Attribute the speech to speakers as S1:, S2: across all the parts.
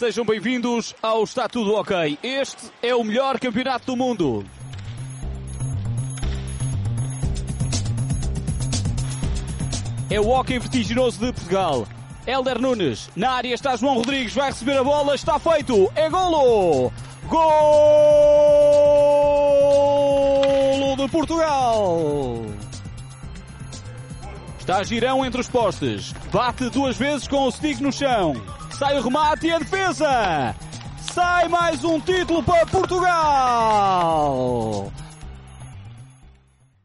S1: Sejam bem-vindos ao Está Tudo Ok. Este é o melhor campeonato do mundo. É o hockey vertiginoso de Portugal. Helder Nunes, na área está João Rodrigues, vai receber a bola, está feito, é golo! Golo de Portugal! Está Girão entre os postes, bate duas vezes com o stick no chão, sai o remate e a defesa! Sai mais um título para Portugal!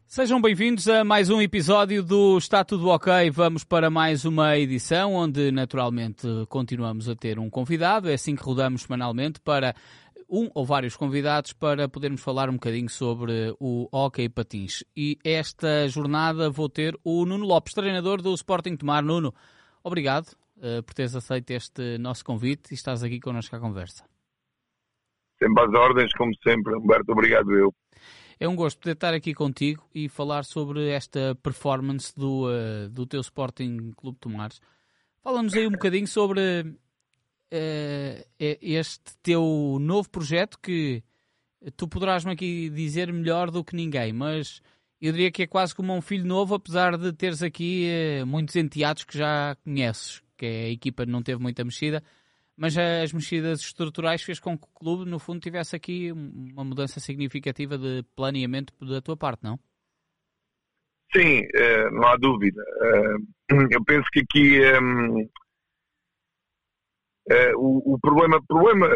S1: Sejam bem-vindos a mais um episódio do Está Tudo Ok. Vamos para mais uma edição onde, naturalmente, continuamos a ter um convidado. É assim que rodamos semanalmente para um ou vários convidados para podermos falar um bocadinho sobre o hockey patins. E esta jornada vou ter o Nuno Lopes, treinador do Sporting Tomar. Nuno, obrigado uh, por teres aceito este nosso convite e estás aqui connosco à conversa.
S2: Sempre às ordens, como sempre. Humberto, obrigado eu.
S1: É um gosto poder estar aqui contigo e falar sobre esta performance do, uh, do teu Sporting Clube Tomares. Fala-nos aí um bocadinho sobre uh, este teu novo projeto que tu poderás-me aqui dizer melhor do que ninguém, mas eu diria que é quase como um filho novo, apesar de teres aqui uh, muitos enteados que já conheces, que a equipa não teve muita mexida mas as mexidas estruturais fez com que o clube, no fundo, tivesse aqui uma mudança significativa de planeamento da tua parte, não?
S2: Sim, eh, não há dúvida. Eh, eu penso que aqui um, ehm, eh, o, o, problema, problema,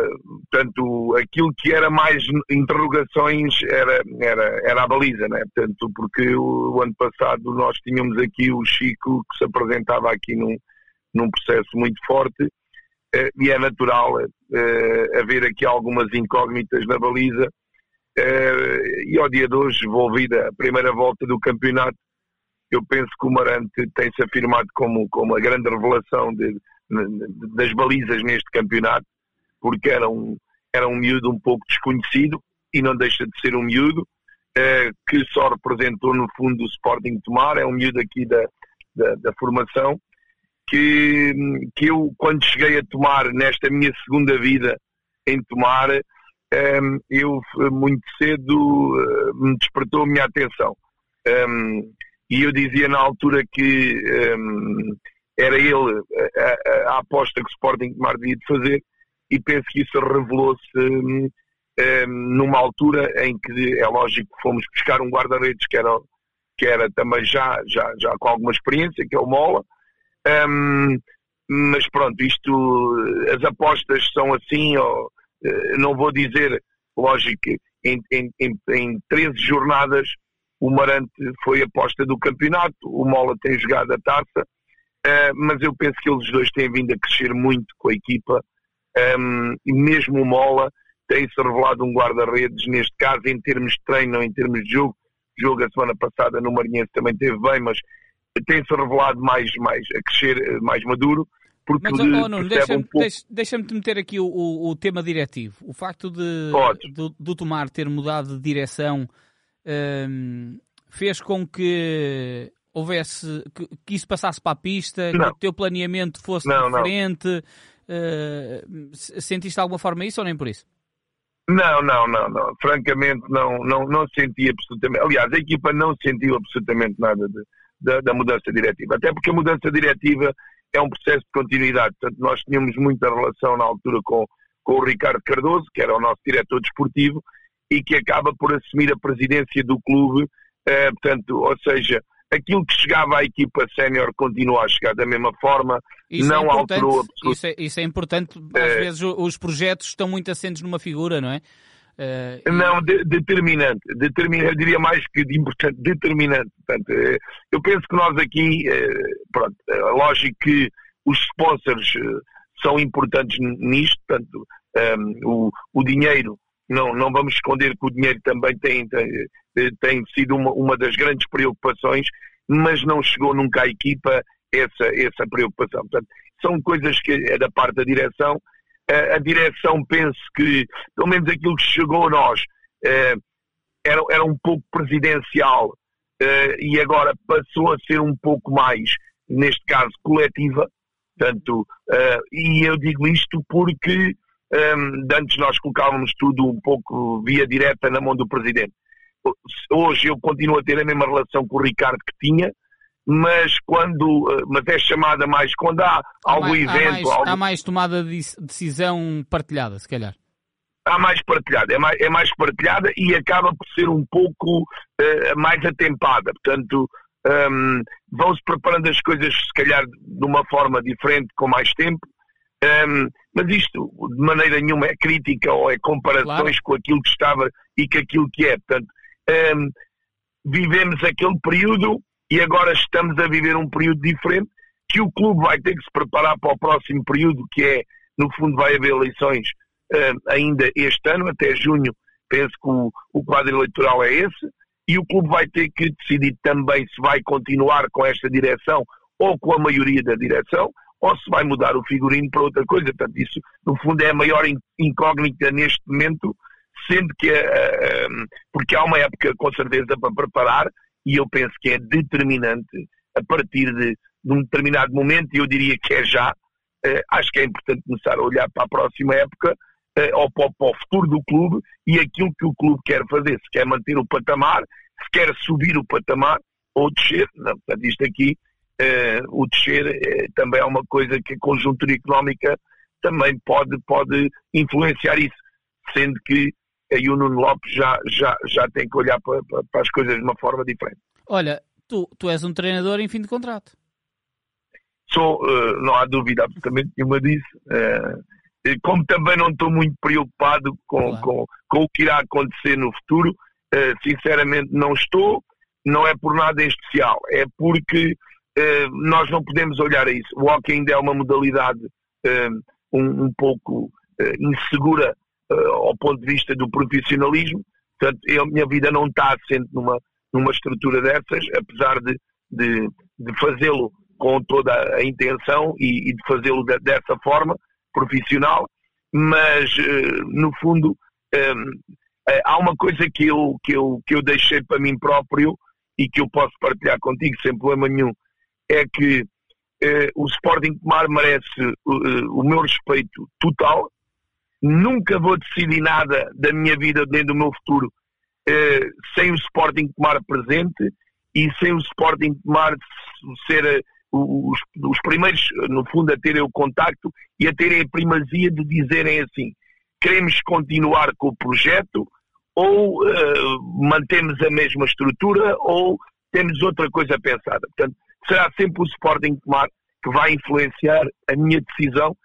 S2: portanto, aquilo que era mais interrogações era, era, era a baliza, né? portanto, porque o, o ano passado nós tínhamos aqui o Chico que se apresentava aqui num, num processo muito forte eh, e é natural eh, haver aqui algumas incógnitas na baliza. Eh, e ao dia de hoje, envolvida a primeira volta do campeonato, eu penso que o Marante tem-se afirmado como, como a grande revelação de, de, das balizas neste campeonato, porque era um, era um miúdo um pouco desconhecido e não deixa de ser um miúdo, que só representou no fundo o Sporting Tomar, é um miúdo aqui da, da, da formação, que, que eu, quando cheguei a tomar nesta minha segunda vida em tomar, um, eu muito cedo uh, me despertou a minha atenção. Um, e eu dizia na altura que um, era ele a, a, a, aposta que o Sporting Tomar devia de fazer, e penso que isso revelou-se numa altura em que é lógico fomos buscar um guarda-redes que era, que era também já, já, já com alguma experiência, que é o Mola um, mas pronto, isto, as apostas são assim, ou, eh, não vou dizer, lógico, em, em, em, em 13 jornadas o Marante foi aposta do campeonato, o Mola tem jogado a taça, uh, mas eu penso que eles dois têm vindo a crescer muito com a equipa, um, e mesmo o Mola tem-se revelado um guarda-redes, neste caso em termos de treino, em termos de jogo, jogo a semana passada no Marinhense também teve bem, mas tem-se revelado mais, mais, a crescer eh, mais maduro. Porque
S1: Mas, oh, Nuno, deixa-me um pouco... deixa te meter aqui o, o, o, tema diretivo. O facto de do, do Tomar ter mudado de direção um, fez com que houvesse que, que, isso passasse para a pista, não. que o teu planeamento fosse não, diferente. Não. Uh, sentiste de alguma forma isso ou nem por isso?
S2: Não, não, não, não. Francamente, não, não, não senti absolutamente. Aliás, a equipa não sentiu absolutamente nada de, da, da, mudança diretiva. Até porque a mudança diretiva é um processo de continuidade. Portanto, nós tínhamos muita relação na altura com, com o Ricardo Cardoso, que era o nosso diretor desportivo, e que acaba por assumir a presidência do clube. Eh, portanto, ou seja, aquilo que chegava à equipa sénior continua a chegar da mesma forma, isso é não é alterou
S1: absolutamente. Isso é, isso é importante, às é... vezes os projetos estão muito assentes numa figura, não é?
S2: Uh, não, de, determinante, determinante, eu diria mais que importante, determinante. Portanto, uh, eu penso que nós aqui, uh, pronto, lógico que os sponsors são importantes nisto, portanto, um, ehm, o, o dinheiro, não, não vamos esconder que o dinheiro também tem, tem, tem sido uma, uma das grandes preocupações, mas não chegou nunca à equipa essa, essa preocupação. Portanto, são coisas que é da parte da direção a, direção penso que, pelo menos aquilo que chegou a nós, eh, era, era um pouco presidencial eh, e agora passou a ser um pouco mais, neste caso, coletiva. Portanto, uh, e eu digo isto porque um, antes nós colocávamos tudo um pouco via direta na mão do Presidente. Hoje eu continuo a ter a mesma relação com o Ricardo que tinha, mas quando mas é chamada mais quando há, há algum
S1: mais,
S2: evento.
S1: Há mais,
S2: algum...
S1: há mais tomada de decisão partilhada, se calhar
S2: há mais partilhada, é mais, é mais partilhada e acaba por ser um pouco uh, mais atempada. Portanto, um, vão-se preparando as coisas, se calhar, de uma forma diferente, com mais tempo. Um, mas isto, de maneira nenhuma, é crítica ou é comparações claro. com aquilo que estava e com aquilo que é. Portanto, um, vivemos aquele período e agora estamos a viver um período diferente que o clube vai ter que se preparar para o próximo período, que é, no fundo, vai haver eleições uh, ainda este ano, até junho, penso que o, o quadro eleitoral é esse, e o clube vai ter que decidir também se vai continuar com esta direção ou com a maioria da direção, ou se vai mudar o figurino para outra coisa. Portanto, isso, no fundo, é a maior incógnita neste momento, sendo que, uh, porque há uma época, com certeza, para preparar, e eu penso que é determinante a partir de, de um determinado momento, e eu diria que é já, uh, acho que é importante começar a olhar para a próxima época eh, ou para, para o futuro do clube e aquilo que o clube quer fazer, se quer manter o patamar, se quer subir o patamar ou descer. Não, portanto, isto aqui, uh, o descer uh, também é uma coisa que a conjuntura económica também pode, pode influenciar isso, sendo que aí o Nuno Lopes já, já, já tem que olhar para, para, para as coisas de uma forma diferente.
S1: Olha, tu, tu és um treinador em fim de contrato.
S2: Sou, uh, não há dúvida absolutamente nenhuma disso. Uh, como também não estou muito preocupado com, claro. com, com, o que irá acontecer no futuro, uh, sinceramente não estou, não é por nada em especial, é porque nós não podemos olhar a isso. O hockey ainda é uma modalidade um, um, pouco insegura ao ponto de vista do profissionalismo, portanto, eu, a minha vida não está assente numa, numa estrutura dessas, apesar de, de, de fazê-lo com toda a intenção e, e de fazê-lo de, dessa forma, profissional, mas eh, no fundo eh, há uma coisa que eu, que, eu, que eu deixei para mim próprio e que eu posso partilhar contigo sem problema nenhum, é que eh, o Sporting Tomar merece o meu respeito total. Nunca vou decidir nada da minha vida nem do meu futuro sem o Sporting Tomar presente e sem o Sporting Tomar ser os, os primeiros, no fundo, a terem o contacto e a terem a primazia de dizerem assim: queremos continuar com o projeto ou uh, mantemos a mesma estrutura ou temos outra coisa pensada. Portanto, será sempre o Sporting Tomar que vai influenciar a minha decisão,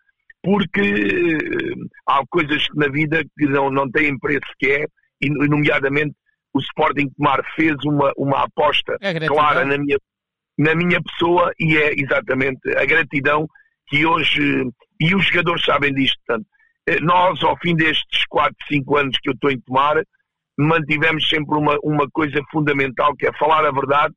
S2: porque uh, há coisas na vida que não, não têm preço que é, e nomeadamente o Sporting Tomar fez uma, uma aposta é clara na minha na minha pessoa e é exatamente a gratidão que hoje, e os jogadores sabem disto, portanto, eh, nós ao fim destes 4, 5 anos que eu estou em tomar, mantivemos sempre uma, uma coisa fundamental que é falar a verdade,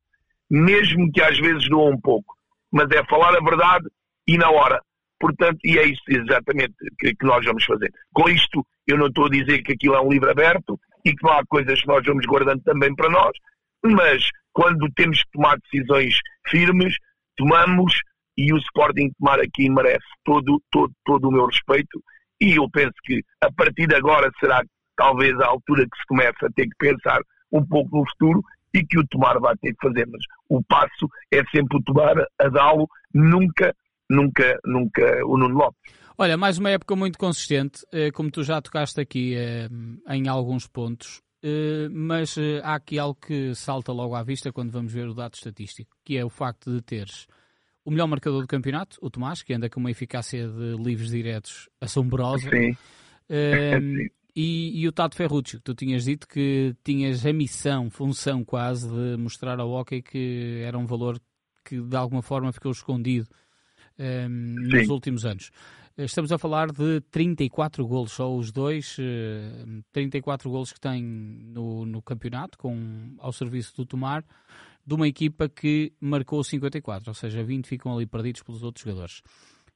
S2: mesmo que às vezes doa um pouco, mas é falar a verdade e na hora. Portanto, e é isso exatamente que, que nós vamos fazer. Com isto, eu não estou a dizer que aquilo é um livro aberto e que não há coisas que nós vamos guardando também para nós, mas quando temos que tomar decisões firmes, tomamos e o Sporting tomar aqui merece todo, todo, todo o meu respeito e eu penso que a partir de agora será talvez a altura que se começa a ter que pensar um pouco no futuro e que o tomar vai ter que fazer, mas o passo é sempre o tomar a dá-lo, nunca, nunca, nunca o Nuno Lopes.
S1: Olha, mais uma época muito consistente, eh, como tu já tocaste aqui eh, em alguns pontos. Uh, mas há aqui algo que salta logo à vista quando vamos ver o dado estatístico, que é o facto de teres o melhor marcador do campeonato, o Tomás, que anda com uma eficácia de livres diretos assombrosa.
S2: Sim.
S1: E, e, o Tato Ferrucci, que tu tinhas dito que tinhas a missão, função quase, de mostrar ao hockey que era um valor que de alguma forma ficou escondido nos últimos anos. Estamos a falar de 34 golos, só os dois, 34 eh, golos que têm no, no campeonato, com, ao serviço do Tomar, de uma equipa que marcou 54, ou seja, 20 ficam ali perdidos pelos outros jogadores.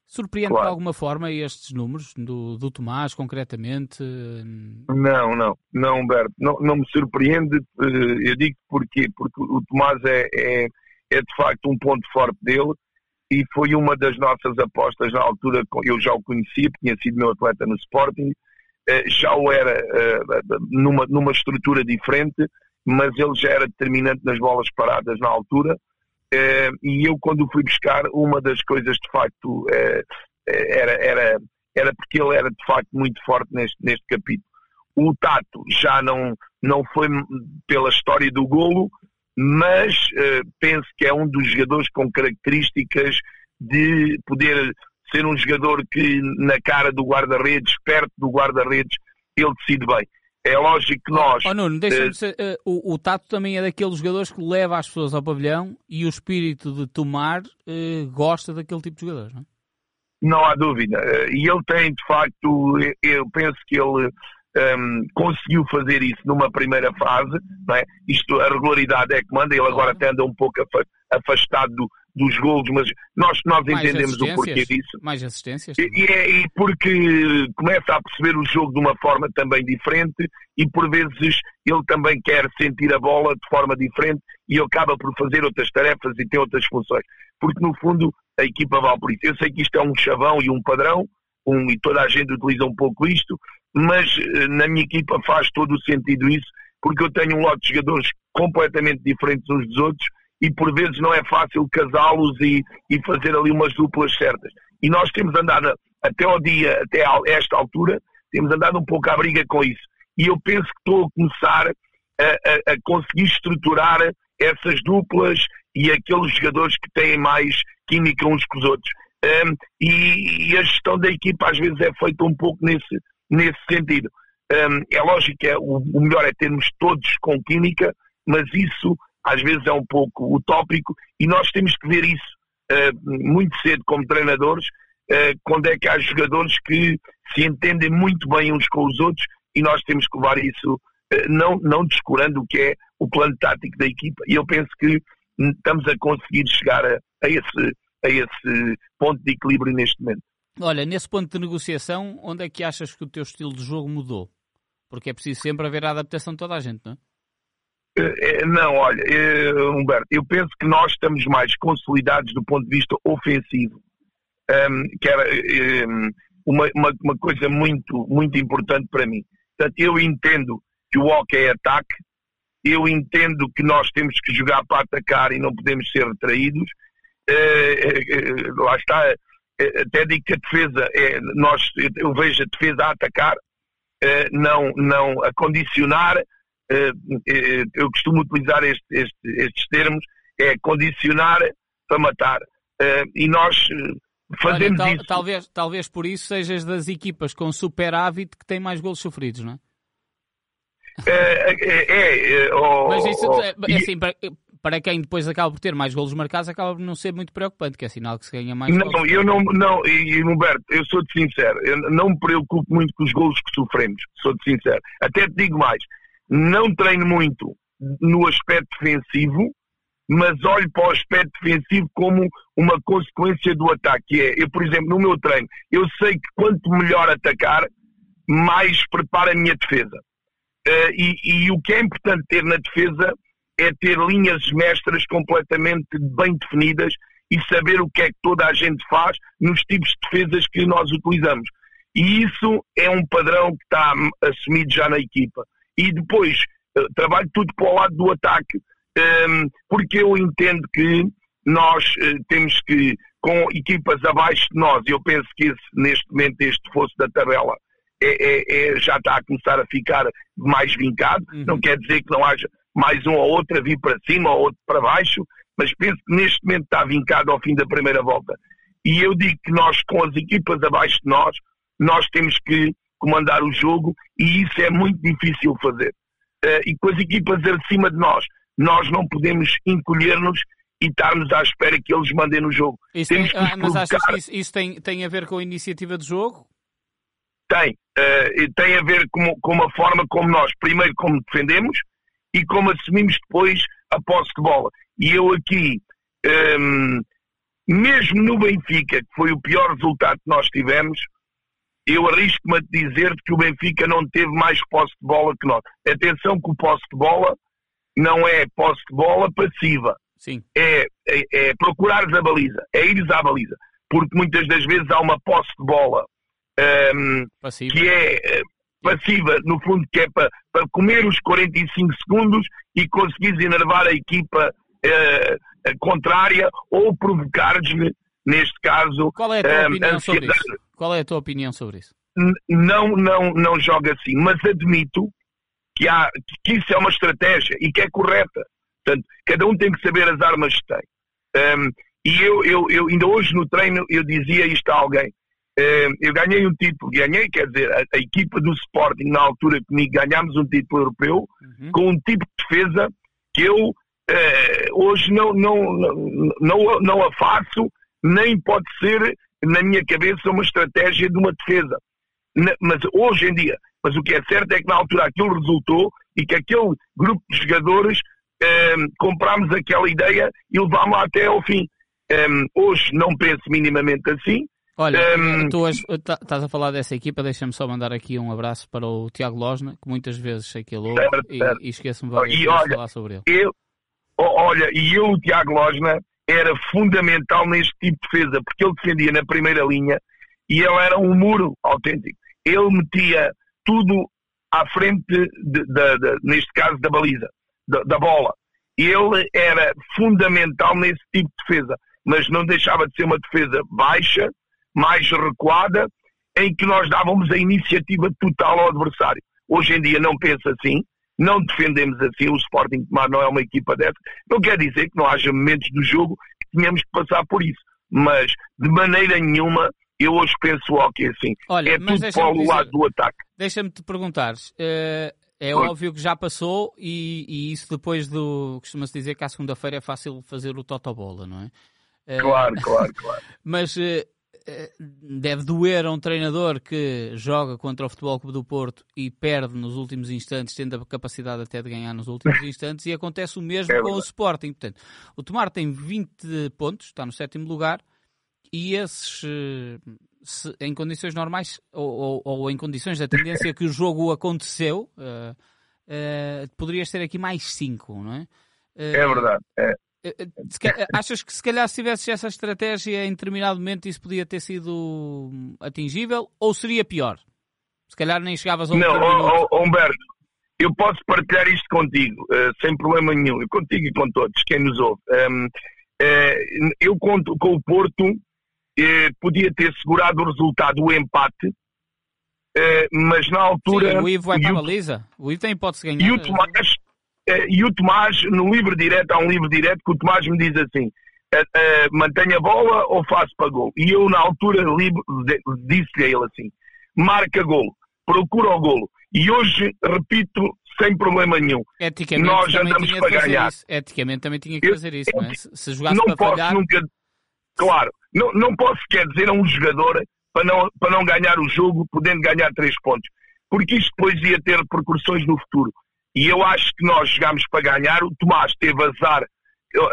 S1: Surpreende claro. de alguma forma estes números do, do Tomás, concretamente?
S2: Não, não, não, Humberto, não, não me surpreende. Eh, eu digo porquê, porque o Tomás é, é, é de facto um ponto forte dele e foi uma das nossas apostas na altura. Eu já o conhecia, tinha sido meu atleta no Sporting, uh, já o era uh, numa, numa estrutura diferente, mas ele já era determinante nas bolas paradas na altura. e eu, quando o fui buscar, uma das coisas de facto era, era, era porque ele era de facto muito forte neste, neste capítulo. O Tato já não, não foi pela história do golo, mas uh, penso que é um dos jogadores com características de poder ser um jogador que na cara do guarda-redes, perto do guarda-redes, ele decide bem. É lógico que nós.
S1: Oh, Nuno, deixa-me uh, ser, uh, o, o, Tato também é daqueles jogadores que leva as pessoas ao pavilhão e o espírito de tomar uh, gosta daquele tipo de jogadores, não é?
S2: Não há dúvida. E ele tem, de facto, eu penso que ele um, conseguiu fazer isso numa primeira fase, é? Isto, a regularidade é que manda, ele agora até anda um pouco afastado do, dos golos, mas nós, nós entendemos o porquê disso.
S1: Mais assistências.
S2: E, e, é, e porque começa a perceber o jogo de uma forma também diferente e por vezes ele também quer sentir a bola de forma diferente e acaba por fazer outras tarefas e tem outras funções. Porque no fundo a equipa vale por isso. Eu sei que isto é um chavão e um padrão, um, e toda a gente utiliza um pouco isto, mas eh, na minha equipa faz todo o sentido isso, porque eu tenho um lote de jogadores completamente diferentes uns dos outros e por vezes não é fácil casá-los e, e fazer ali umas duplas certas. E nós temos andado até ao dia, até a esta altura, temos andado um pouco à briga com isso. E eu penso que estou a começar a, a, a conseguir estruturar essas duplas e aqueles jogadores que têm mais química uns com os outros. Um, e, e, a gestão da equipa às vezes é feita um pouco nesse, nesse sentido. Um, é lógico que é, o, o, melhor é termos todos com química, mas isso às vezes é um pouco utópico e nós temos que ver isso uh, muito cedo como treinadores, uh, quando é que há jogadores que se entendem muito bem uns com os outros e nós temos que levar isso, uh, não, não descurando o que é o plano tático da equipa. E eu penso que estamos a conseguir chegar a, a esse, a esse ponto de equilíbrio neste momento.
S1: Olha, nesse ponto de negociação, onde é que achas que o teu estilo de jogo mudou? Porque é preciso sempre haver a adaptação de toda a gente, não é?
S2: Eh, não, olha, eh, Humberto, eu penso que nós estamos mais consolidados do ponto de vista ofensivo, um, que era um, uma, uma, uma, coisa muito, muito importante para mim. Portanto, eu entendo que o hockey é ataque, eu entendo que nós temos que jogar para atacar e não podemos ser retraídos. Uh, uh, lá está, até digo que a defesa é, nós, eu vejo a defesa a atacar, não, não a condicionar. Eu costumo utilizar este, este, estes termos, é condicionar para matar. E nós fazemos Olha, tal, isso.
S1: Talvez, talvez por isso sejas das equipas com superávit que têm mais golos sofridos, não é?
S2: É, é, é, é oh,
S1: Mas isso, oh, é, assim, para, para, quem depois acaba por ter mais golos marcados, acaba por não ser muito preocupante, que é sinal que se ganha mais
S2: Não,
S1: golos.
S2: eu não, não, e Humberto, eu sou-te sincero, eu não me preocupo muito com os golos que sofremos, sou-te sincero. Até te digo mais, não treino muito no aspecto defensivo, mas olho para o aspecto defensivo como uma consequência do ataque. É, eu, por exemplo, no meu treino, eu sei que quanto melhor atacar, mais prepara a minha defesa. Uh, e, e, o que é importante ter na defesa é ter linhas mestras completamente bem definidas e saber o que é que toda a gente faz nos tipos de defesas que nós utilizamos. E isso é um padrão que está assumido já na equipa. E depois uh, trabalho tudo para o lado do ataque, ehm, porque eu entendo que nós uh, temos que, com equipas abaixo de nós, eu penso que esse, neste momento este fosse da tabela é, é, é, já está a começar a ficar mais vincado. Uhum. Não quer dizer que não haja mais um ou outro a vir para cima ou outro para baixo, mas penso que neste momento está vincado ao fim da primeira volta. E eu digo que nós, com as equipas abaixo de nós, nós temos que comandar o jogo e isso é muito difícil fazer. Uh, e com as equipas acima de nós, nós não podemos encolher-nos e estarmos à espera que eles mandem no jogo.
S1: Isso tem, ah, mas achas que isso, isso, tem, tem a ver com a iniciativa de jogo?
S2: Tem. Uh, tem a ver com, com a forma como nós, primeiro, como defendemos e como assumimos depois a posse de bola. E eu aqui, um, mesmo no Benfica, que foi o pior resultado que nós tivemos, eu arrisco-me a dizer que o Benfica não teve mais posse de bola que nós. Atenção que o posse de bola não é posse de bola passiva.
S1: Sim.
S2: É, é, é procurares a baliza, é ires à baliza. Porque muitas das vezes há uma posse de bola um, que é passiva, no fundo, que é para, para comer os 45 segundos e conseguires enervar a equipa uh, contrária ou provocar-lhe, neste caso.
S1: Qual é a tua um, opinião sobre isso? Qual é a tua opinião sobre isso?
S2: Não, não, não joga assim, mas admito que, há, que isso é uma estratégia e que é correta. Portanto, cada um tem que saber as armas que tem. Um, e eu, eu, eu, ainda hoje no treino, eu dizia isto a alguém. Um, eu ganhei um título, ganhei, quer dizer, a, a, equipa do Sporting, na altura comigo, ganhámos um título europeu, uhum. com um tipo de defesa que eu uh, hoje não, não, não, não, não a faço, nem pode ser, na minha cabeça, uma estratégia de uma defesa. Na, mas hoje em dia, mas o que é certo é que na altura aquilo resultou e que aquele grupo de jogadores um, comprámos aquela ideia e levámos-la até ao fim. Um, hoje não penso minimamente assim.
S1: Olha, um, tu hoje tá, estás a falar dessa equipa, deixa-me só mandar aqui um abraço para o Tiago Losna, que muitas vezes sei que ele ouve e, e esqueço-me de falar sobre ele.
S2: Eu, olha, e eu, o Tiago Losna, era fundamental neste tipo de defesa, porque ele defendia na primeira linha e ele era um muro autêntico. Ele metia tudo à frente, de, de, de, neste caso, da baliza da bola. Ele era fundamental nesse tipo de defesa, mas não deixava de ser uma defesa baixa, mais recuada, em que nós dávamos a iniciativa total ao adversário. Hoje em dia não pensa assim, não defendemos assim, o Sporting Tomar não é uma equipa dessa. Não quer dizer que não haja momentos do jogo que tenhamos que passar por isso, mas de maneira nenhuma eu hoje penso o assim. Olha, é tudo para o lado do ataque.
S1: Deixa-me te perguntar, uh, é óbvio que já passou e, e isso depois do. Costuma-se dizer que à segunda-feira é fácil fazer o totobola, não é?
S2: Eh, claro, claro, claro.
S1: Mas uh, deve doer a um treinador que joga contra o Futebol Clube do Porto e perde nos últimos instantes, tendo a capacidade até de ganhar nos últimos instantes, e acontece o mesmo é com o Sporting. Portanto, o Tomar tem 20 pontos, está no sétimo lugar, e esses se, em condições normais ou, ou, ou, em condições da tendência que o jogo aconteceu, uh, uh, poderias ter aqui mais 5, não é?
S2: Uh, é verdade. É.
S1: Achas que se calhar se tivesse essa estratégia em determinado momento isso podia ter sido atingível ou seria pior? Se calhar nem chegavas ao
S2: Não, oh, oh, Humberto, eu posso partilhar isto contigo, sem problema nenhum, contigo e com todos, quem nos ouve. Um, eu conto com o Porto eh, podia ter segurado o resultado, o empate, eh, mas na altura.
S1: Sim, o Ivo vai para a baliza. O Ivo tem hipótese de ganhar.
S2: E o Tomás, eh, e o Tomás no livro direto, há um livro direto que o Tomás me diz assim: eh, eh, mantenha a bola ou faço para gol. E eu, na altura, disse-lhe a ele assim: marca gol, procura o golo. E hoje, repito, sem problema nenhum.
S1: Eticamente, Nós andamos para ganhar. Isso. Eticamente também tinha que fazer isso, não é? Se jogasse não para
S2: posso
S1: falhar...
S2: nunca. Claro, não, não posso quer dizer a um jogador para não, para não ganhar o jogo, podendo ganhar três pontos. Porque isto depois ia ter repercussões no futuro. E eu acho que nós jogámos para ganhar. O Tomás teve azar.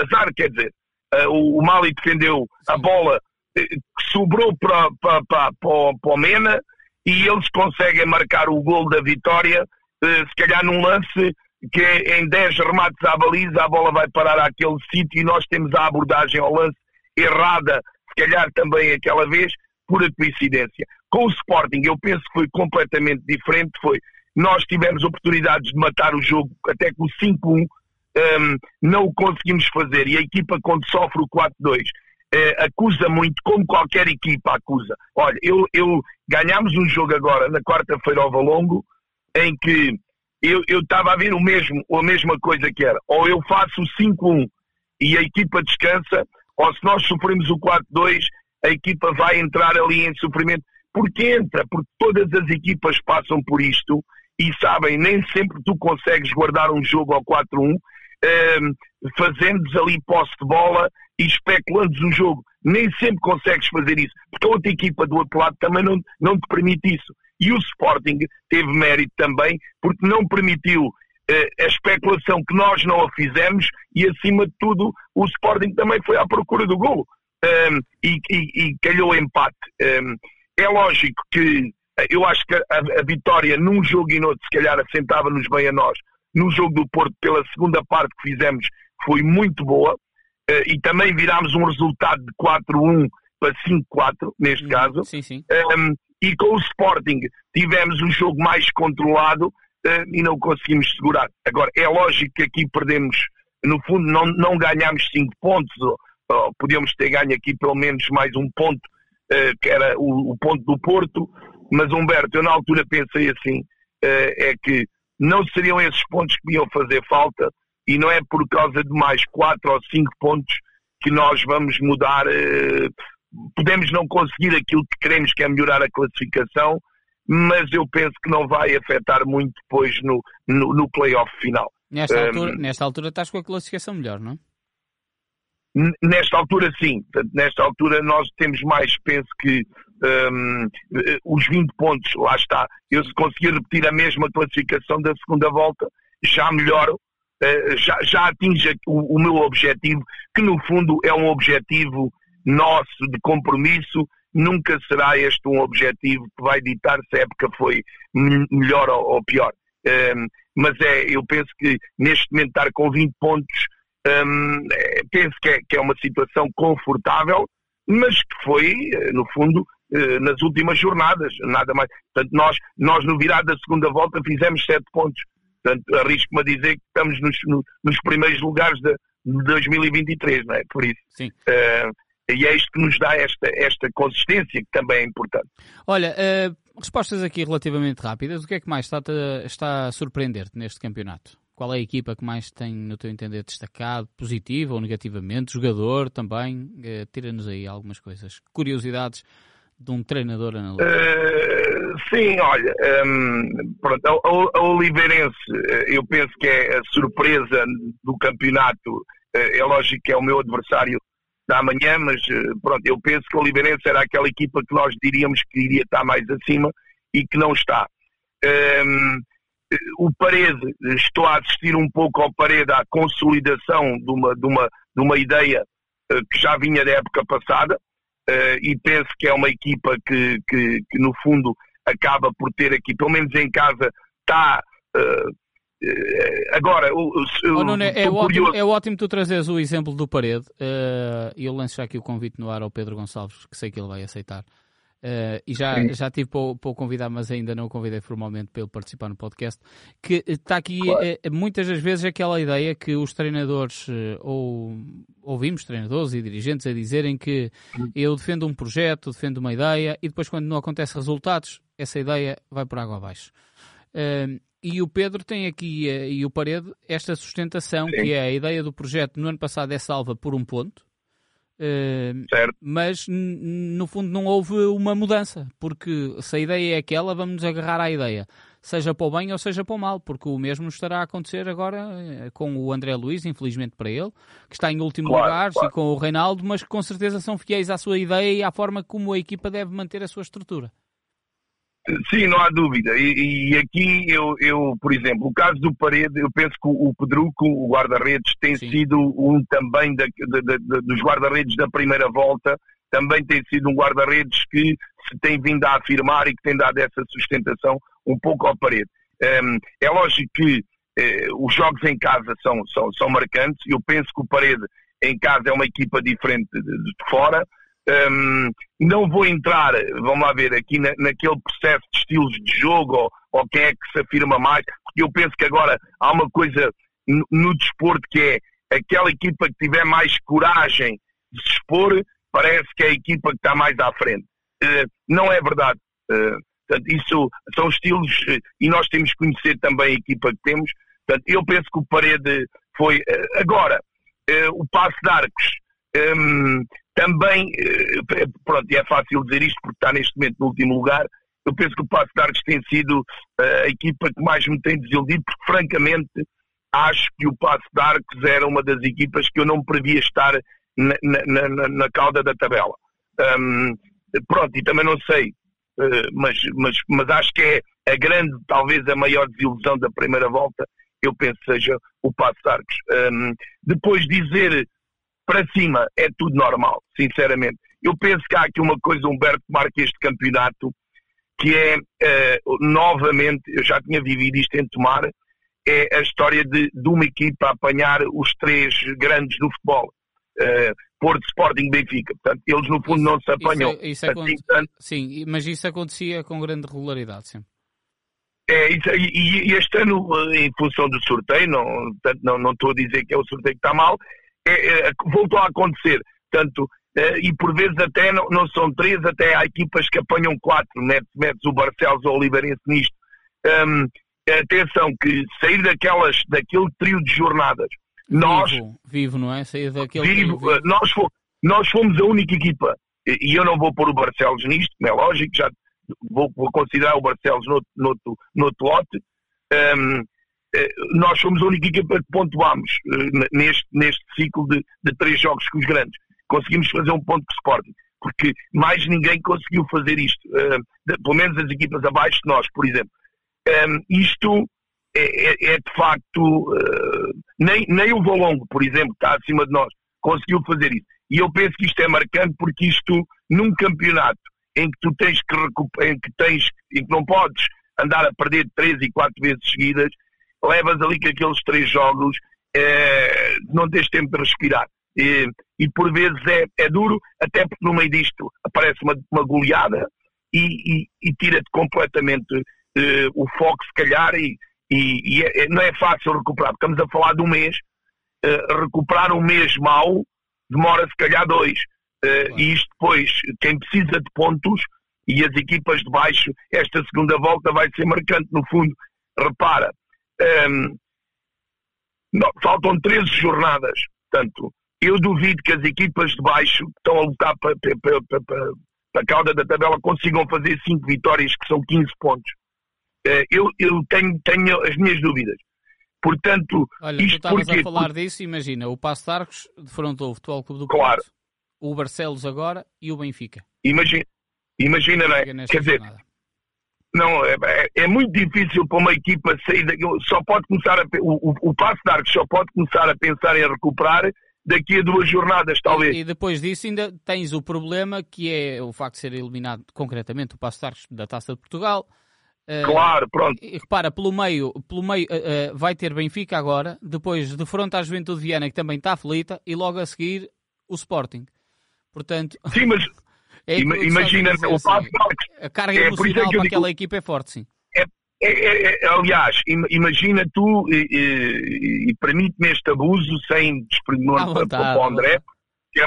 S2: Azar quer dizer, uh, o, Mali defendeu a bola uh, que sobrou para, para, para, para, o Mena e eles conseguem marcar o gol da vitória. Uh, se calhar num lance que em 10 remates à baliza a bola vai parar àquele sítio e nós temos a abordagem ao lance errada se calhar também aquela vez, pura coincidência. Com o Sporting, eu penso que foi completamente diferente. Foi, nós tivemos oportunidades de matar o jogo até com o 5-1, um, não o conseguimos fazer. E a equipa, quando sofre o 4-2, eh, acusa muito, como qualquer equipa acusa. Olha, eu, eu ganhámos um jogo agora, na quarta-feira ao Valongo, em que eu estava a ver o mesmo, a mesma coisa que era. Ou eu faço o 5-1 e a equipa descansa, ou se nós sofremos o 4-2, a equipa vai entrar ali em sofrimento. Porque entra, porque todas as equipas passam por isto e sabem, nem sempre tu consegues guardar um jogo ao 4-1, um, ehm, fazendo ali posse de bola e especulando o jogo. Nem sempre consegues fazer isso, porque a outra equipa do outro lado também não, não te permite isso. E o Sporting teve mérito também, porque não permitiu eh, a especulação que nós não a fizemos e, acima de tudo, o Sporting também foi à procura do golo um, e, e, e, calhou empate. Um, é lógico que eh, eu acho que a, a, vitória num jogo e noutro, se calhar, assentava-nos bem a nós. No jogo do Porto, pela segunda parte que fizemos, foi muito boa. e também virámos um resultado de 4-1 para 5-4, neste
S1: Uhum.
S2: caso.
S1: Sim, sim.
S2: Um, e com o Sporting tivemos um jogo mais controlado uh, e não conseguimos segurar. Agora, é lógico que aqui perdemos, no fundo, não, não ganhámos 5 pontos, ou, ou podíamos ter ganho aqui pelo menos mais um ponto, uh, que era o, o, ponto do Porto. Mas, Humberto, eu na altura pensei assim: uh, é que não seriam esses pontos que iam fazer falta e não é por causa de mais 4 ou 5 pontos que nós vamos mudar podemos não conseguir aquilo que queremos, que é melhorar a classificação, mas eu penso que não vai afetar muito depois no, no, no playoff final.
S1: Nesta, um, altura, nesta altura estás com a classificação melhor, não?
S2: Nesta altura, sim. Nesta altura, nós temos mais, penso que um, os 20 pontos, lá está. Eu, se conseguir repetir a mesma classificação da segunda volta, já melhoro, uh, já, já atinge o, o meu objetivo, que no fundo é um objetivo nosso de compromisso, nunca será este um objetivo que vai ditar se a época foi melhor ou, pior. Um, mas é, eu penso que neste momento estar com 20 pontos, um, é, penso que é, que é, uma situação confortável, mas que foi, no fundo, nas últimas jornadas, nada mais. Portanto, nós, nós no virar da segunda volta fizemos 7 pontos. Portanto, arrisco-me a dizer que estamos nos, nos primeiros lugares de 2023, não é? Por isso.
S1: Sim.
S2: Uh, e é isto que nos dá esta, esta consistência, que também é importante.
S1: Olha, uh, respostas aqui relativamente rápidas. O que é que mais está, está a surpreender-te neste campeonato? Qual é a equipa que mais tem, no teu entender, destacado, positivo ou negativamente? Jogador também? Uh, Tira-nos aí algumas coisas. Curiosidades de um treinador analista.
S2: Uh, sim, olha, um, pronto, a, a Oliveirense, eu penso que é a surpresa do campeonato. É lógico que é o meu adversário da manhã, mas pronto, eu penso que o Oliveirense era aquela equipa que nós diríamos que iria estar mais acima e que não está. Um, o Parede, estou a assistir um pouco ao Parede à consolidação de uma, de uma, de uma ideia que já vinha da época passada e penso que é uma equipa que, que, que, no fundo acaba por ter aqui, pelo menos em casa, está uh, Agora, o, o,
S1: oh, é, é, ótimo, é, ótimo, tu trazeres o exemplo do Parede e eu lanço já aqui o convite no ar ao Pedro Gonçalves, que sei que ele vai aceitar. Uh, e já, já tive para, para o convidar, mas ainda não o convidei formalmente para ele participar no podcast. Que está aqui claro. é, muitas das vezes aquela ideia que os treinadores, ou ouvimos treinadores e dirigentes a dizerem que eu defendo um projeto, defendo uma ideia e depois, quando não acontece resultados, essa ideia vai por água abaixo. Uh, e o Pedro tem aqui, e o Parede, esta sustentação, Sim. que é a ideia do projeto no ano passado é salva por um ponto, uh, mas no fundo não houve uma mudança, porque se a ideia é aquela, vamos nos agarrar à ideia, seja para o bem ou seja para o mal, porque o mesmo estará a acontecer agora com o André Luiz, infelizmente para ele, que está em último
S2: claro,
S1: lugar,
S2: claro.
S1: e com o Reinaldo, mas que com certeza são fiéis à sua ideia e à forma como a equipa deve manter a sua estrutura.
S2: Sim, não há dúvida. E, e, aqui eu, eu, por exemplo, o caso do Parede, eu penso que o Pedruco, o guarda-redes, tem
S1: Sim.
S2: sido um também da, dos guarda-redes da primeira volta, também tem sido um guarda-redes que se tem vindo a afirmar e que tem dado essa sustentação um pouco ao Parede. Um, é lógico que uh, os jogos em casa são, são, são marcantes, eu penso que o Parede em casa é uma equipa diferente de, de fora, um, não vou entrar, vamos lá ver, aqui na, naquele processo de estilos de jogo ou, ou, quem é que se afirma mais, porque eu penso que agora há uma coisa no, no desporto que é aquela equipa que tiver mais coragem de se expor, parece que é a equipa que está mais à frente. Uh, não é verdade. Uh, portanto, isso são estilos uh, e nós temos que conhecer também a equipa que temos. Portanto, eu penso que o Parede foi. agora, o passo de arcos. Um, também, pronto, e é fácil dizer isto porque está neste momento no último lugar, eu penso que o Passo Arcos tem sido a equipa que mais me tem desiludido, porque francamente acho que o Passo Arcos era uma das equipas que eu não previa estar na, na, na, na cauda da tabela. Um, pronto, e também não sei, uh, mas, mas, mas acho que é a grande, talvez a maior desilusão da primeira volta, eu penso seja o Passo de Arcos. Um, depois dizer para cima é tudo normal, sinceramente. Eu penso que há aqui uma coisa, Humberto, que marca este campeonato, que é, uh, novamente, eu já tinha vivido isto em Tomar, é a história de, de uma equipa apanhar os três grandes do futebol. Uh, Porto, Sporting, Benfica. Portanto, eles no fundo não se apanham.
S1: Isso, é, isso assim, tanto. Sim, mas isso acontecia com grande regularidade sempre.
S2: É, isso, e, e, este ano, em função do sorteio, não, portanto, não, não estou a dizer que é o sorteio que está mal, é, é, voltou a acontecer. Tanto, é, e por vezes até não, não, são três, até há equipas que apanham quatro, metes, metes o Barcelos ou o Oliveirense nisto. Um, atenção, que sair daquelas, daquele trio de jornadas,
S1: vivo,
S2: nós.
S1: Vivo, não é? Sair daquele
S2: vivo, trio, vivo. Nós, fomos, nós fomos a única equipa, e eu não vou pôr o Barcelos nisto, é lógico, já vou, vou considerar o Barcelos no, no, no lote. Um, eh, nós somos a única equipa que pontuámos uh, neste, neste ciclo de, de, três jogos com os grandes. Conseguimos fazer um ponto com o Sporting, porque mais ninguém conseguiu fazer isto, de, pelo menos as equipas abaixo de nós, por exemplo. Um, isto é, é, é, de facto, nem, nem o Valongo, por exemplo, que está acima de nós, conseguiu fazer isso. E eu penso que isto é marcante porque isto, num campeonato em que tu tens que em que tens, em que não podes andar a perder três e quatro vezes seguidas, levas ali que aqueles três jogos eh, não tens tempo de respirar. E, e por vezes é, é, duro, até porque no meio disto aparece uma, uma goleada e, e, e tira-te completamente eh, o foco, se calhar, e, e é, é, não é fácil recuperar. Estamos a falar de um mês, eh, recuperar um mês mau demora se calhar dois. Uh, e isto depois, quem precisa de pontos e as equipas de baixo, esta segunda volta vai ser marcante. No fundo, repara, um, ehm, não, faltam 13 jornadas. Portanto, eu duvido que as equipas de baixo que estão a lutar para, para, para, para, para a cauda da tabela consigam fazer 5 vitórias, que são 15 pontos. Uh, eu, eu tenho, tenho as minhas dúvidas. Portanto,
S1: Olha, isto tu estavas porque... a falar disso, imagina, o Passo de Arcos defrontou o Futebol Clube do Porto.
S2: Claro
S1: o Barcelos agora e o Benfica.
S2: Imagina, imagina não é? Quer dizer, não, é, é, é, muito difícil para uma equipa sair daqui, só pode começar a, o, o, o passo de arco só pode começar a pensar em recuperar daqui a duas jornadas, talvez.
S1: E, e, depois disso ainda tens o problema que é o facto de ser eliminado concretamente o Passo de Arcos da Taça de Portugal.
S2: Eh, claro, pronto.
S1: E, repara, pelo meio, pelo meio uh, uh, vai ter Benfica agora, depois defronta a Juventude Viana que também está aflita e logo a seguir o Sporting. Portanto,
S2: sim, mas é imagina o
S1: assim, A carga é, emocional é para aquela equipa é forte, sim.
S2: É, é, é, é aliás, imagina tu, e, e, permite-me este abuso sem desprimor para, para o André, que é,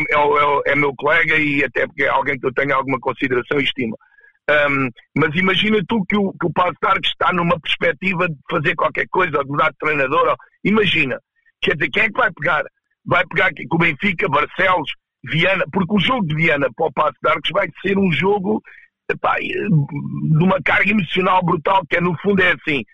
S2: é, meu colega e até porque é alguém que eu tenho alguma consideração e estima. Um, mas imagina tu que o, que o Passo está numa perspectiva de fazer qualquer coisa, ou de mudar de treinador. Ou, imagina, quer dizer, quem é que vai pegar? Vai pegar com o Benfica, Barcelos, Viana, porque o jogo de Viana para o Passo de Arcos vai ser um jogo epá, de uma carga emocional brutal, que é no fundo é assim,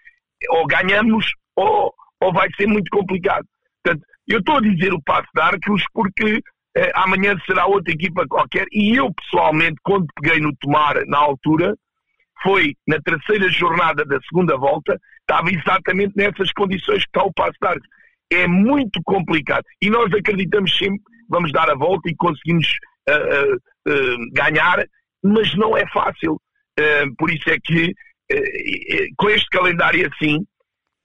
S2: ou ganhamos ou, ou vai ser muito complicado. Portanto, eu estou a dizer o Passo de Arcos porque eh, amanhã será outra equipa qualquer e eu pessoalmente, quando peguei no Tomar na altura, foi na terceira jornada da segunda volta, estava exatamente nessas condições que está o Passo de Arcos. É muito complicado e nós acreditamos sempre vamos dar a volta e conseguimos uh, uh, ganhar, mas não é fácil. por isso é que, com este calendário assim,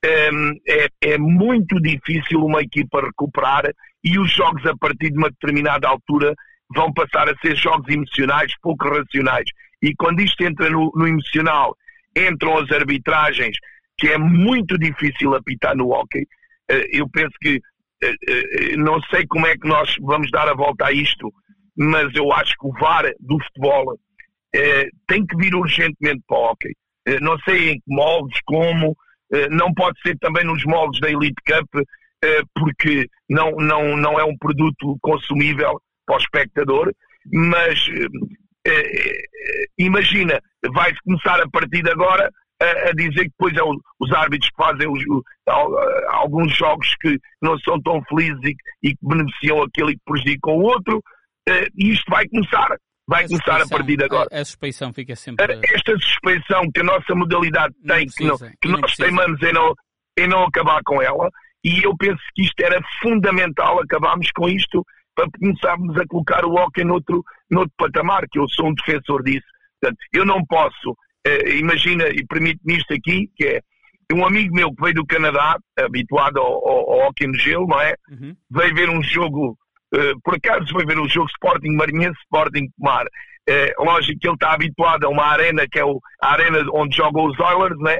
S2: é, é, muito difícil uma equipa recuperar e os jogos a partir de uma determinada altura vão passar a ser jogos emocionais, pouco racionais. E quando isto entra no, no emocional, entram as arbitragens, que é muito difícil apitar no hockey. Eu penso que não sei como é que nós vamos dar a volta a isto, mas eu acho que o VAR do futebol eh, tem que vir urgentemente para o hockey. não sei em que moldes, como, não pode ser também nos moldes da Elite Cup, porque não, não, não é um produto consumível para o espectador, mas imagina, vai-se começar a partir de agora a, a dizer que depois é o, os árbitros que fazem os, alguns jogos que não são tão felizes e, e que beneficiam aquele e que prejudicam o outro. Uh, e isto vai começar. Vai a começar a partir de agora.
S1: A, a, suspeição fica sempre.
S2: Esta suspeição que a nossa modalidade tem, que, não, que nós precisa. teimamos em não, em não acabar com ela, e eu penso que isto era fundamental acabarmos com isto para começarmos a colocar o hockey noutro, noutro patamar, que eu sou um defensor disso. Portanto, eu não posso imagina, e permite-me isto aqui, que é um amigo meu que veio do Canadá, habituado ao, ao, ao hockey no gelo, não é? Uhum. Veio ver um jogo Uh, por acaso foi ver o jogo Sporting Marinhense, Sporting Tomar. Uh, lógico que ele está habituado a uma arena que é o, a arena onde jogam os Oilers, né?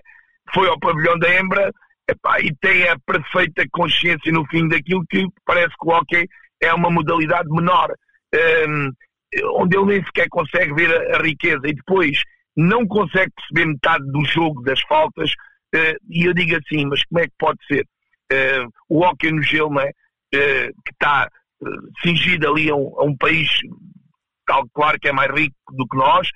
S2: foi ao pavilhão da Embra epá, e tem a perfeita consciência no fim daquilo que parece que o hockey é uma modalidade menor, um, onde ele nem sequer consegue ver a, a, riqueza e depois não consegue perceber metade do jogo das faltas. Uh, e eu digo assim, mas como é que pode ser? Uh, o hockey no gelo, não é? Uh, que está cingido ali a um, a um país, tal, claro que é mais rico do que nós,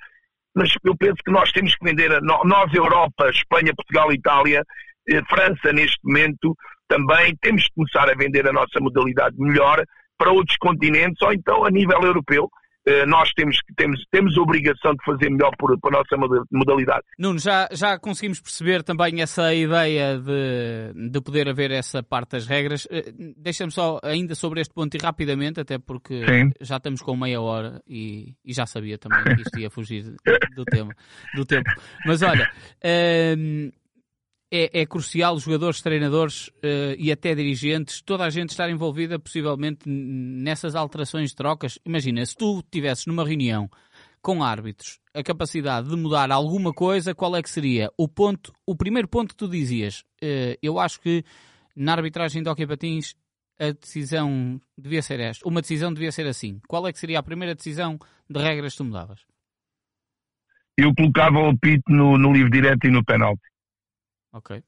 S2: mas eu penso que nós temos que vender, a, nós, Europa, Espanha, Portugal, Itália, eh, França, neste momento, também temos que começar a vender a nossa modalidade melhor para outros continentes ou então a nível europeu. Eh, nós temos, temos, temos a obrigação de fazer melhor por, por a nossa modalidade.
S1: Nuno, já, já conseguimos perceber também essa ideia de, de poder haver essa parte das regras. Eh, deixa-me só ainda sobre este ponto e rapidamente, até porque Sim. já estamos com meia hora e, e, já sabia também que isto ia fugir do tema, do tempo. Mas olha, ehm, é, é, crucial os jogadores, treinadores uh, e até dirigentes, toda a gente estar envolvida possivelmente nessas alterações de trocas. Imagina, se tu estivesses numa reunião com árbitros a capacidade de mudar alguma coisa, qual é que seria? O ponto, o primeiro ponto que tu dizias, uh, eu acho que na arbitragem de hockey patins a decisão devia ser esta, uma decisão devia ser assim. Qual é que seria a primeira decisão de regras que tu mudavas?
S2: Eu colocava o pit no, no livre direto e no penalti.
S1: Ok.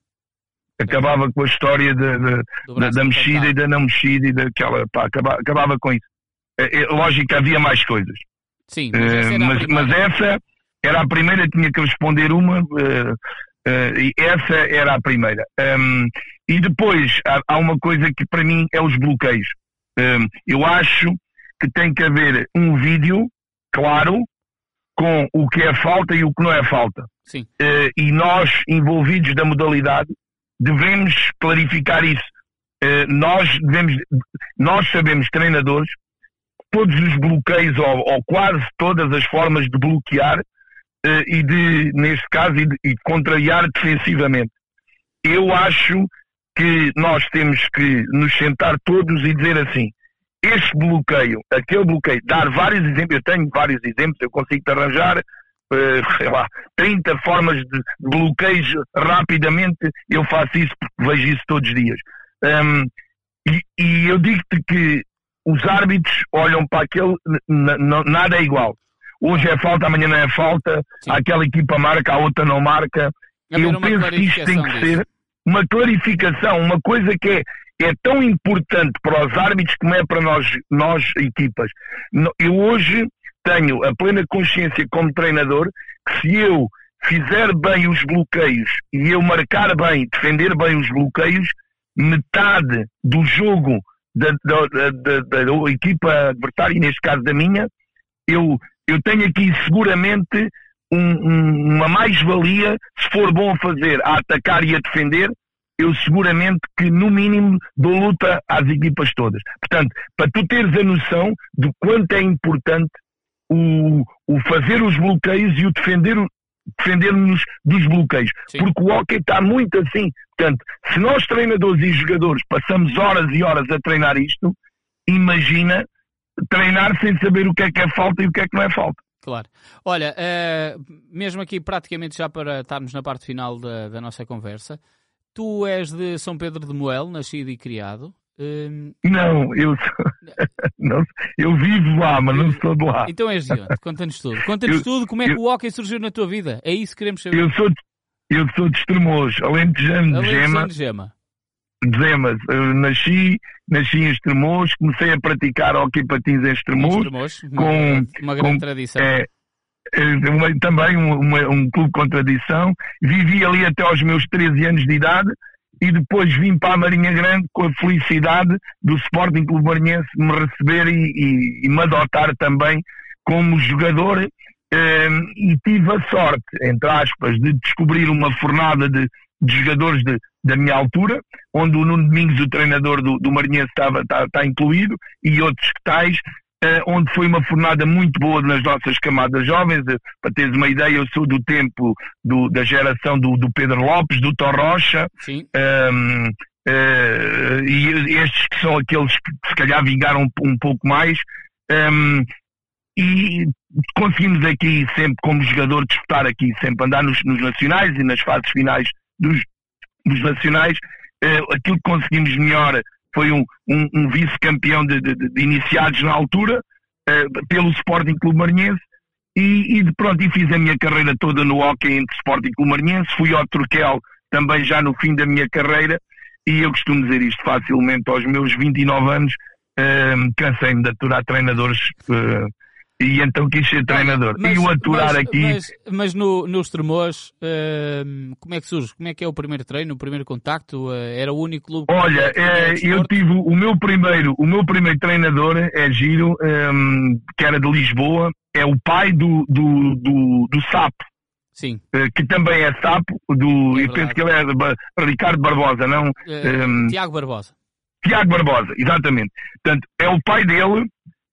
S2: Acabava com a história de, de, da, da mexida e da não mexida e daquela. Pá, acabava, acabava com isso. É, é, lógico que havia mais coisas.
S1: Sim, mas, essa,
S2: mas, mas essa era a primeira, tinha que responder uma. Uh, essa era a primeira. Um, e depois há, há, uma coisa que para mim é os bloqueios. Um, eu acho que tem que haver um vídeo claro com o que é falta e o que não é falta.
S1: Sim. Uh,
S2: e nós, envolvidos da modalidade, devemos clarificar isso. Uh, nós devemos, nós sabemos, treinadores, todos os bloqueios ou, ou quase todas as formas de bloquear uh, e de, neste caso, e de, e de contrariar defensivamente. Eu acho que nós temos que nos sentar todos e dizer assim: este bloqueio, aquele bloqueio, dar vários exemplos, eu tenho vários exemplos, eu consigo te arranjar, uh, sei lá, 30 formas de bloqueios rapidamente, eu faço isso porque vejo isso todos os dias. Um, e, e, eu digo-te que os árbitros olham para aquele, nada é igual. Hoje é falta, amanhã não é falta, Sim. aquela equipa marca, a outra não marca. Eu penso que isto tem que disso. ser uma clarificação, uma coisa que é é tão importante para os árbitros como é para nós, nós equipas. Eu hoje tenho a plena consciência como treinador que se eu fizer bem os bloqueios e eu marcar bem, defender bem os bloqueios, metade do jogo da, da, da, da equipa adversária, neste caso da minha, eu, eu tenho aqui seguramente um, um, uma mais-valia, se for bom a fazer, a atacar e a defender, eu seguramente que, no mínimo, dou luta às equipas todas. Portanto, para tu teres a noção de quanto é importante o, o fazer os bloqueios e o defender defender-nos dos bloqueios. Sim. Porque o hockey está muito assim. Portanto, se nós treinadores e jogadores passamos horas e horas a treinar isto, imagina treinar sem saber o que é que é falta e o que é que não é falta.
S1: Claro. Olha, uh, mesmo aqui praticamente já para estarmos na parte final da, da nossa conversa, Tu és de São Pedro de Moel, nascido e criado.
S2: Hum... Não, eu sou... não, eu vivo lá, mas não sou de lá.
S1: Então és de onde? Conta-nos tudo. Conta-nos tudo como é que eu... o hockey surgiu na tua vida. É isso que queremos saber.
S2: Eu sou de, eu sou de Estremoz, Alentejano de Gema.
S1: de Gema.
S2: Eu nasci, nasci em Estremoz, comecei a praticar hockey patins em Estremoz.
S1: Com, uma, grande
S2: com,
S1: tradição.
S2: É, uma, também uma, um clube com tradição. Vivi ali até aos meus 13 anos de idade e depois vim para a Marinha Grande com a felicidade do Sporting Clube Marinhense me receber e, e, e me adotar também como jogador eh, e tive a sorte, entre aspas, de descobrir uma fornada de, de jogadores de, da minha altura, onde o Nuno Domingos, o treinador do, do Marinhense, estava, está, está incluído, e outros que tais, Uh, onde foi uma fornada muito boa nas nossas camadas jovens. Uh, para teres uma ideia, eu sou do tempo do, da geração do, do, Pedro Lopes, do Tom Rocha,
S1: um,
S2: ehm, uh, e estes que são aqueles que se calhar vingaram um, um pouco mais. Um, e conseguimos aqui sempre, como jogador, disputar aqui, sempre andar nos, nos nacionais e nas fases finais dos, dos nacionais. Uh, aquilo que conseguimos melhor foi um, um, um vice-campeão de, de, de, iniciados na altura, uh, pelo Sporting Clube Marinhense, e, e pronto, e fiz a minha carreira toda no hockey entre Sporting Clube Marinhense, fui ao Turquel também já no fim da minha carreira, e eu costumo dizer isto facilmente, aos meus 29 anos, uh, cansei-me de aturar treinadores uh, e então quis ser treinador. Mas, e o aturar
S1: mas,
S2: aqui.
S1: Mas, mas no, nos Tremores, uh, como é que surge? Como é que é o primeiro treino, o primeiro contacto? Uh, era o único clube
S2: Olha, é, eu tive o meu primeiro, o meu primeiro treinador é Giro, um, ehm, que era de Lisboa, é o pai do, do, do, do Sapo.
S1: Sim.
S2: Uh, que também é Sapo, do, é eu penso que ele é Ricardo Barbosa, não? Um,
S1: ehm, Tiago Barbosa.
S2: Tiago Barbosa, exatamente. Portanto, é o pai dele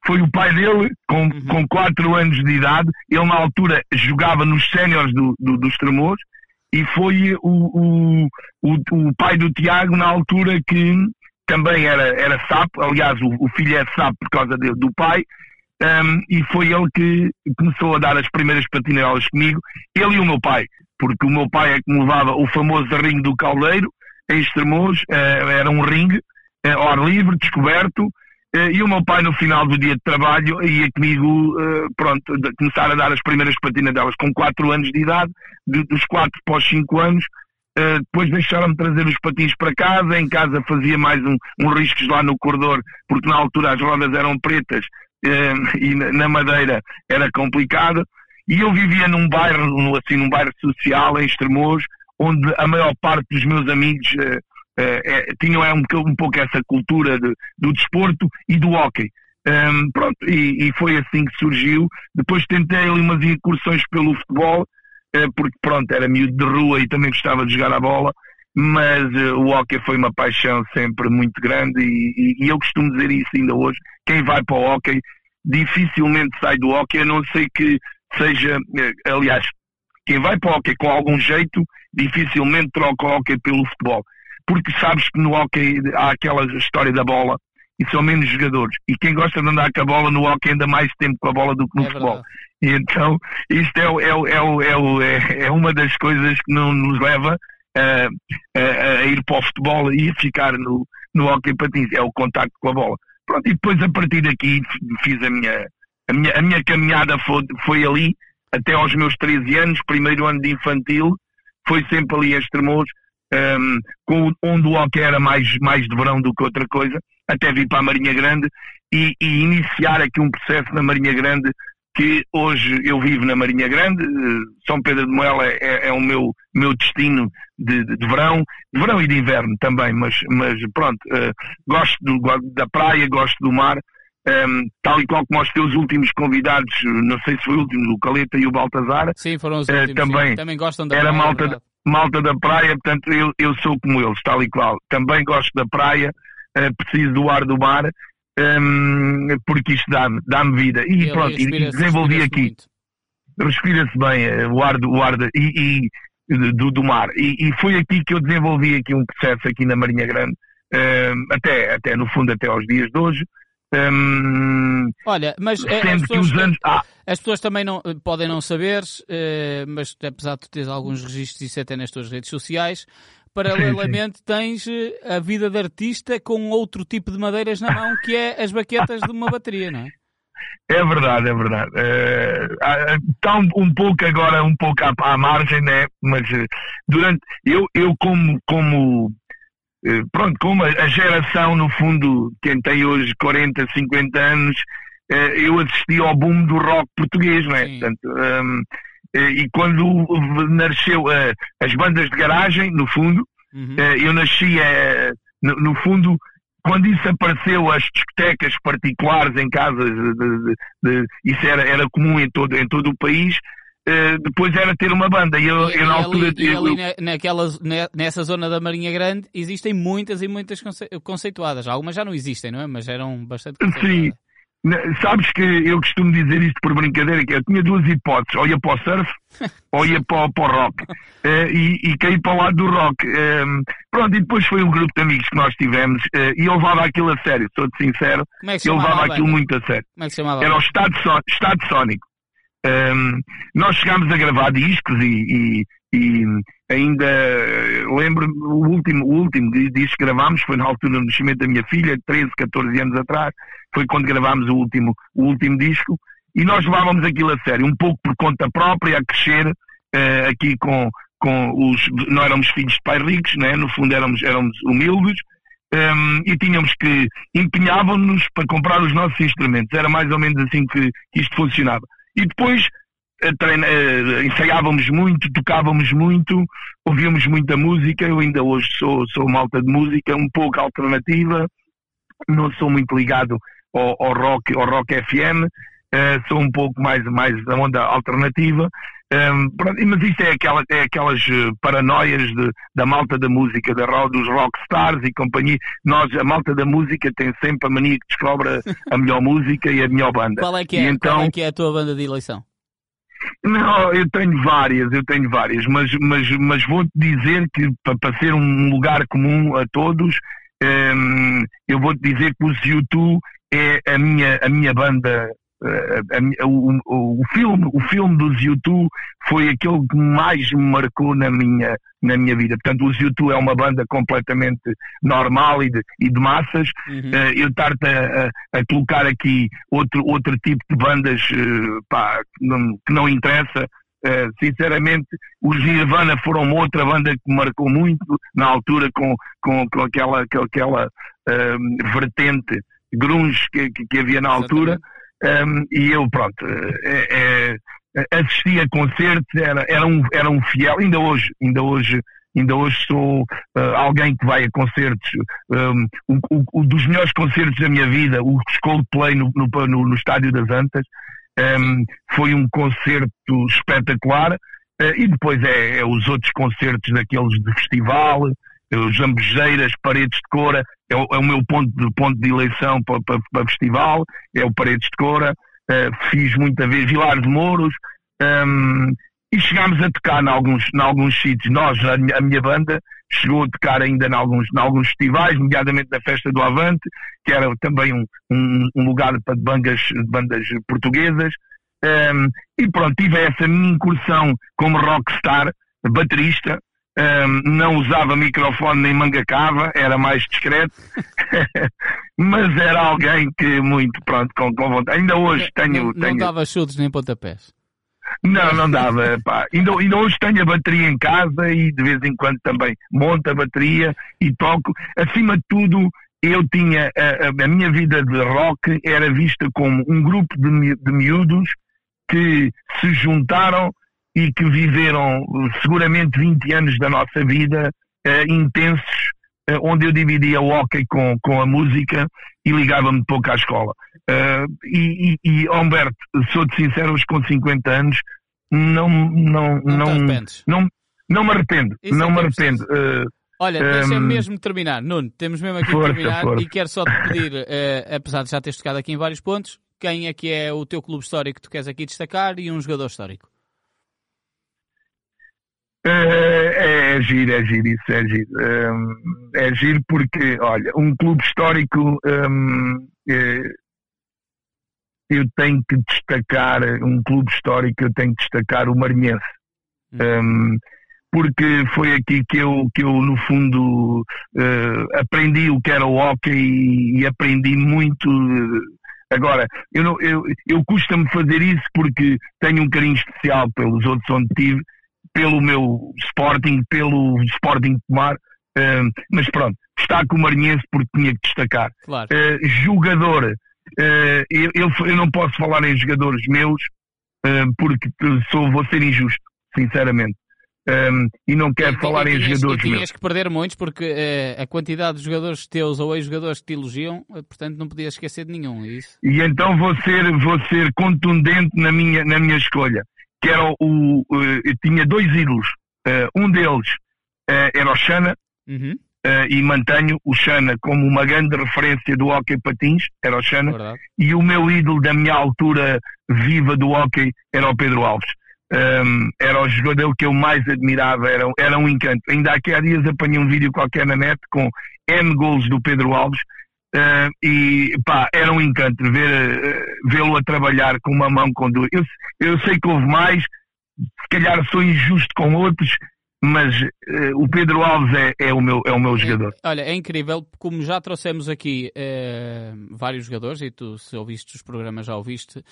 S2: foi o pai dele, com, uhum. com 4 anos de idade. Ele, na altura, jogava nos séniores do, do, dos Tremores e foi o, o, o, o, pai do Tiago, na altura, que também era, era sapo. Aliás, o, o filho é sapo por causa de, do pai. Um, e foi ele que começou a dar as primeiras patinelas comigo, ele e o meu pai, porque o meu pai é que me levava o famoso ringue do caldeiro, em Estremoz, uh, era um ringue, uh, ar livre, descoberto, e o meu pai, no final do dia de trabalho, ia comigo, eh, pronto, começar a dar as primeiras patinas delas com 4 anos de idade, dos 4 para os 5 anos. Eh, depois deixaram-me trazer os patins para casa. Em casa fazia mais um, um riscos lá no corredor, porque na altura as rodas eram pretas e na madeira era complicado. E eu vivia num bairro, assim, num bairro social, em Estremoz, onde a maior parte dos meus amigos é, tinham é, um, um, pouco essa cultura de, do desporto e do hockey. Um, pronto, e, e, foi assim que surgiu. Depois tentei ali umas incursões pelo futebol, uh, porque pronto, era miúdo de rua e também gostava de jogar a bola, mas uh, o hockey foi uma paixão sempre muito grande e, e, e, eu costumo dizer isso ainda hoje. Quem vai para o hockey dificilmente sai do hockey, a não ser que seja, aliás, quem vai para o hockey com algum jeito dificilmente troca o hockey pelo futebol porque sabes que no hockey há aquela história da bola e são menos jogadores. E quem gosta de andar com a bola no hockey anda mais tempo com a bola do que no é futebol. E então, isto é, é, é, é, uma das coisas que não nos leva a, a, a, ir para o futebol e a ficar no, no hockey patins, é o contacto com a bola. Pronto, e depois a partir daqui fiz a minha, a minha, a minha caminhada foi, foi ali, até aos meus 13 anos, primeiro ano de infantil, foi sempre ali a Estremoz, um, com, onde o hockey era mais, mais de verão do que outra coisa, até vir para a Marinha Grande e, e, iniciar aqui um processo na Marinha Grande que hoje eu vivo na Marinha Grande, eh, São Pedro de Moela é, é o meu, meu destino de, de, de, verão, de verão e de inverno também, mas, mas pronto, uh, gosto do, da praia, gosto do mar, um, tal e qual como os teus últimos convidados, não sei se foi o último, o Caleta e o Baltazar.
S1: Sim, foram os últimos. Uh,
S2: também,
S1: também gostam da
S2: era
S1: praia,
S2: malta,
S1: é
S2: malta da praia, portanto eu, eu sou como eles, tal e qual. Também gosto da praia, uh, preciso do ar do mar, um, porque isto dá-me dá vida. E Ele pronto, e, desenvolvi aqui. Respira-se bem uh, o ar do, o ar de, e, e do, do, mar. E, e, foi aqui que eu desenvolvi aqui um processo aqui na Marinha Grande, uh, até, até no fundo até aos dias de hoje. Um,
S1: Olha, mas eh, as pessoas, anos... ah. as pessoas, também não, podem não saber, uh, mas apesar de teres alguns registros, isso até nas tuas redes sociais, paralelamente tens eh, a vida de artista com outro tipo de madeiras na mão, que é as baquetas de uma bateria, não é?
S2: É verdade, é verdade. Está uh, um, um, pouco agora, um pouco à, à margem, né? Mas durante eu, eu como como eh, pronto, como a geração, no fundo, quem tem hoje 40, 50 anos, eh, eu assisti ao boom do rock português, não é? Portanto, um, eh, e quando nasceu as bandas de garagem, no fundo, uhum. eu nasci, no, no, fundo, quando isso apareceu, as discotecas particulares em casas, de, de, de, isso era, era comum em todo, em todo o país, Uh, depois era ter uma banda. E eu, e, eu na altura.
S1: Ali, eu, ali naquela, nessa zona da Marinha Grande existem muitas e muitas conce, conceituadas. Algumas já não existem, não é? Mas eram bastante
S2: Sim. Sabes que eu costumo dizer isto por brincadeira, que eu tinha duas hipóteses, ou ia para o surf, ou ia para, para o rock. Uh, e, e caí para o lado do rock. Uh, pronto, e depois foi um grupo de amigos que nós tivemos, uh, e eu levava aquilo a sério, sou-te sincero,
S1: é eu
S2: levava aquilo muito a sério.
S1: Como é que se chamava?
S2: Era o Estado, Estado Sónico. Um, nós chegámos a gravar discos e, e, e ainda lembro o último, o último disco que gravámos foi na altura do nascimento da minha filha, 13, 14 anos atrás, foi quando gravámos o último, o último disco e nós levávamos aquilo a sério, um pouco por conta própria, a crescer uh, aqui com, com os. Não éramos filhos de pais ricos, né? no fundo éramos, éramos humildes. Um, e tínhamos que empenhávamos-nos para comprar os nossos instrumentos. Era mais ou menos assim que, que isto funcionava. E depois eh, treina, uh, ensaiávamos muito, tocávamos muito, ouvíamos muita música. Eu ainda hoje sou, sou malta de música, um pouco alternativa, não sou muito ligado ao, ao rock, ao rock FM, uh, eh, sou um pouco mais, mais da onda alternativa. Um, mas isto é, aquela, é aquelas paranoias de, da malta da música, da, dos rockstars e companhia. Nós, a malta da música, tem sempre a mania que descobre a, a melhor música e a melhor banda.
S1: Qual é que é,
S2: então,
S1: qual é, que é a tua banda de eleição?
S2: Não, eu tenho várias, eu tenho várias, mas, mas, mas vou-te dizer que para, ser um lugar comum a todos, um, eu vou-te dizer que os YouTube é a minha, a minha banda Uh, o, o, o, filme, o filme dos YouTube foi aquele que mais me marcou na minha, na minha vida. Portanto, os YouTube é uma banda completamente normal e de, e de massas. Uhum. Uh, eu estar-te a, a, colocar aqui outro, outro tipo de bandas uh, pá, que, não, que não interessa. sinceramente, os Nirvana foram outra banda que me marcou muito na altura com, com, com aquela, com aquela vertente grunge que, que, que havia na altura. Exatamente um, e eu, pronto, é, é, assistia a concertos, era, era, um, era um fiel, ainda hoje, ainda hoje, ainda hoje sou uh, alguém que vai a concertos, um, dos melhores concertos da minha vida, o Coldplay no, no, no, no Estádio das Antas, foi um concerto espetacular, uh, e depois é, é, os outros concertos daqueles de festival, os Jambejeiras, Paredes de Cora, é o, é o meu ponto de, ponto de eleição para, para, para festival, é o Paredes de Cora, uh, fiz muita vez Vilar de Mouros, um, e chegámos a tocar em alguns, em alguns sítios. Nós, a minha, a minha, banda, chegou a tocar ainda em alguns, em alguns festivais, nomeadamente na Festa do Avante, que era também um, um, um lugar para bandas, bandas portuguesas. Um, e pronto, tive essa minha incursão como rockstar, baterista, um, não usava microfone nem manga cava, era mais discreto, mas era alguém que muito pronto, com, com vontade. Ainda hoje tenho.
S1: Não,
S2: tenho...
S1: não dava chutes nem pontapés.
S2: Não, não dava. Pá. Ainda, ainda hoje tenho a bateria em casa e de vez em quando também monto a bateria e toco. Acima de tudo, eu tinha a, a minha vida de rock era vista como um grupo de, de miúdos que se juntaram e que viveram seguramente 20 anos da nossa vida uh, intensos, uh, onde eu dividia o hockey com, com a música e ligava-me pouco à escola. Uh, e, e, e, Humberto, sou-te sincero, hoje com 50 anos, não, não, não, não, não, não me arrependo. Isso não é me arrependo.
S1: Olha, um, deixa mesmo terminar. Nuno, temos mesmo aqui força, terminar força. e quero só te pedir, apesar de já teres tocado aqui em vários pontos, quem é que é o teu clube histórico que tu queres aqui destacar e um jogador histórico?
S2: É, é giro, é giro, isso é giro. Um, é giro porque, olha, um clube histórico é, eu tenho que destacar, um clube histórico eu tenho que destacar o Marinhense. Um, porque foi aqui que eu, que eu no fundo, uh, aprendi o que era o hockey e, e aprendi muito. Agora, eu, não, eu, eu custa-me fazer isso porque tenho um carinho especial pelos outros onde tive pelo meu Sporting, pelo Sporting Tomar, uh, mas pronto, destaco o Marinhense porque tinha que destacar.
S1: Claro.
S2: Uh, jogador, uh, eu, eu, não posso falar em jogadores meus porque sou, vou ser injusto, sinceramente. Um, e não quero e, falar e, em tinhas, jogadores
S1: e
S2: tinhas
S1: meus. que perder muitos porque uh, a quantidade de jogadores teus ou ex-jogadores que te elogiam, uh, portanto não podias esquecer de nenhum, é isso?
S2: E então vou ser, vou ser contundente na minha, na minha escolha que era o, o tinha dois ídolos. Uh, um deles uh, era o Xana, uhum. uh, e mantenho o Xana como uma grande referência do hockey patins, era o Xana, Verdade. e o meu ídolo da minha altura viva do hockey era o Pedro Alves. Um, era o jogador que eu mais admirava, era, era um encanto. Ainda aqui há dias apanhei um vídeo qualquer na net com N gols do Pedro Alves uh, e pá, era um encanto ver, uh, vê-lo a trabalhar com uma mão com duas. Eu, eu sei que houve mais, se calhar sou injusto com outros, mas uh, o Pedro Alves é, é, o meu, é o meu é, jogador.
S1: olha, é incrível, como já trouxemos aqui uh, vários jogadores, e tu, se ouviste os programas, já ouviste, uh,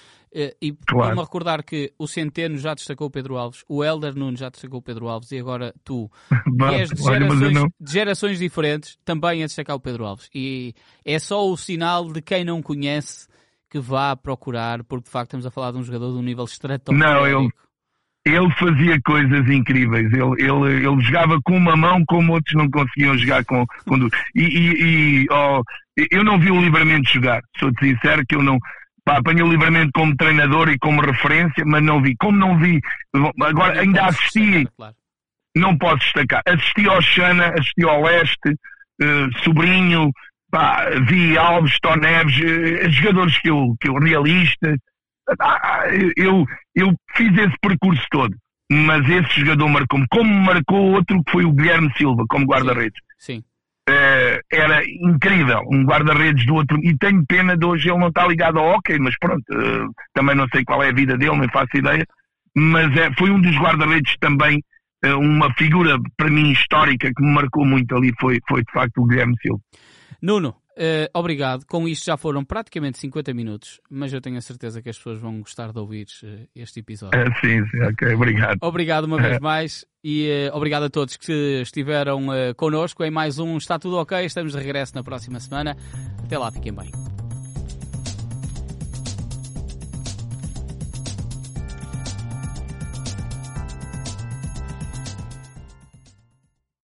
S1: e claro. me recordar que o Centeno já destacou o Pedro Alves, o Helder Nunes já destacou o Pedro Alves, e agora tu, que és de gerações, de gerações diferentes, também a destacar o Pedro Alves. E é só o sinal de quem não conhece que vá procurar, porque de facto estamos a falar de um jogador de um nível estratosférico.
S2: Não, eu ele fazia coisas incríveis. Ele, ele, ele jogava com uma mão como outros não conseguiam jogar com, com duas. E, e, e oh, eu não vi o Livramento jogar. Sou-te sincero que eu não. Pá, apanhei o Livramento como treinador e como referência, mas não vi. Como não vi. Agora ainda assisti. Não posso destacar. Assisti ao Xana, assisti ao Leste, uh, Sobrinho, pá, vi Alves, Toneves, uh, jogadores que eu, que eu realista ah, eu, eu fiz esse percurso todo, mas esse jogador marcou-me, como marcou outro que foi o Guilherme Silva, como guarda-redes.
S1: Sim.
S2: Uh, era incrível, um guarda-redes do outro, e tenho pena de hoje ele não estar ligado ao hockey, mas pronto, uh, também não sei qual é a vida dele, nem faço ideia, mas é, foi um dos guarda-redes também, uh, uma figura para mim histórica que me marcou muito ali, foi, foi de facto o Guilherme Silva.
S1: Nuno, Uh, obrigado. Com isto já foram praticamente 50 minutos, mas eu tenho a certeza que as pessoas vão gostar de ouvir uh, este episódio.
S2: Uh, sim, sim, ok, obrigado.
S1: Obrigado uma vez mais e obrigado a todos que estiveram connosco em mais um Está Tudo Ok. Estamos de regresso na próxima semana. Até lá, fiquem bem.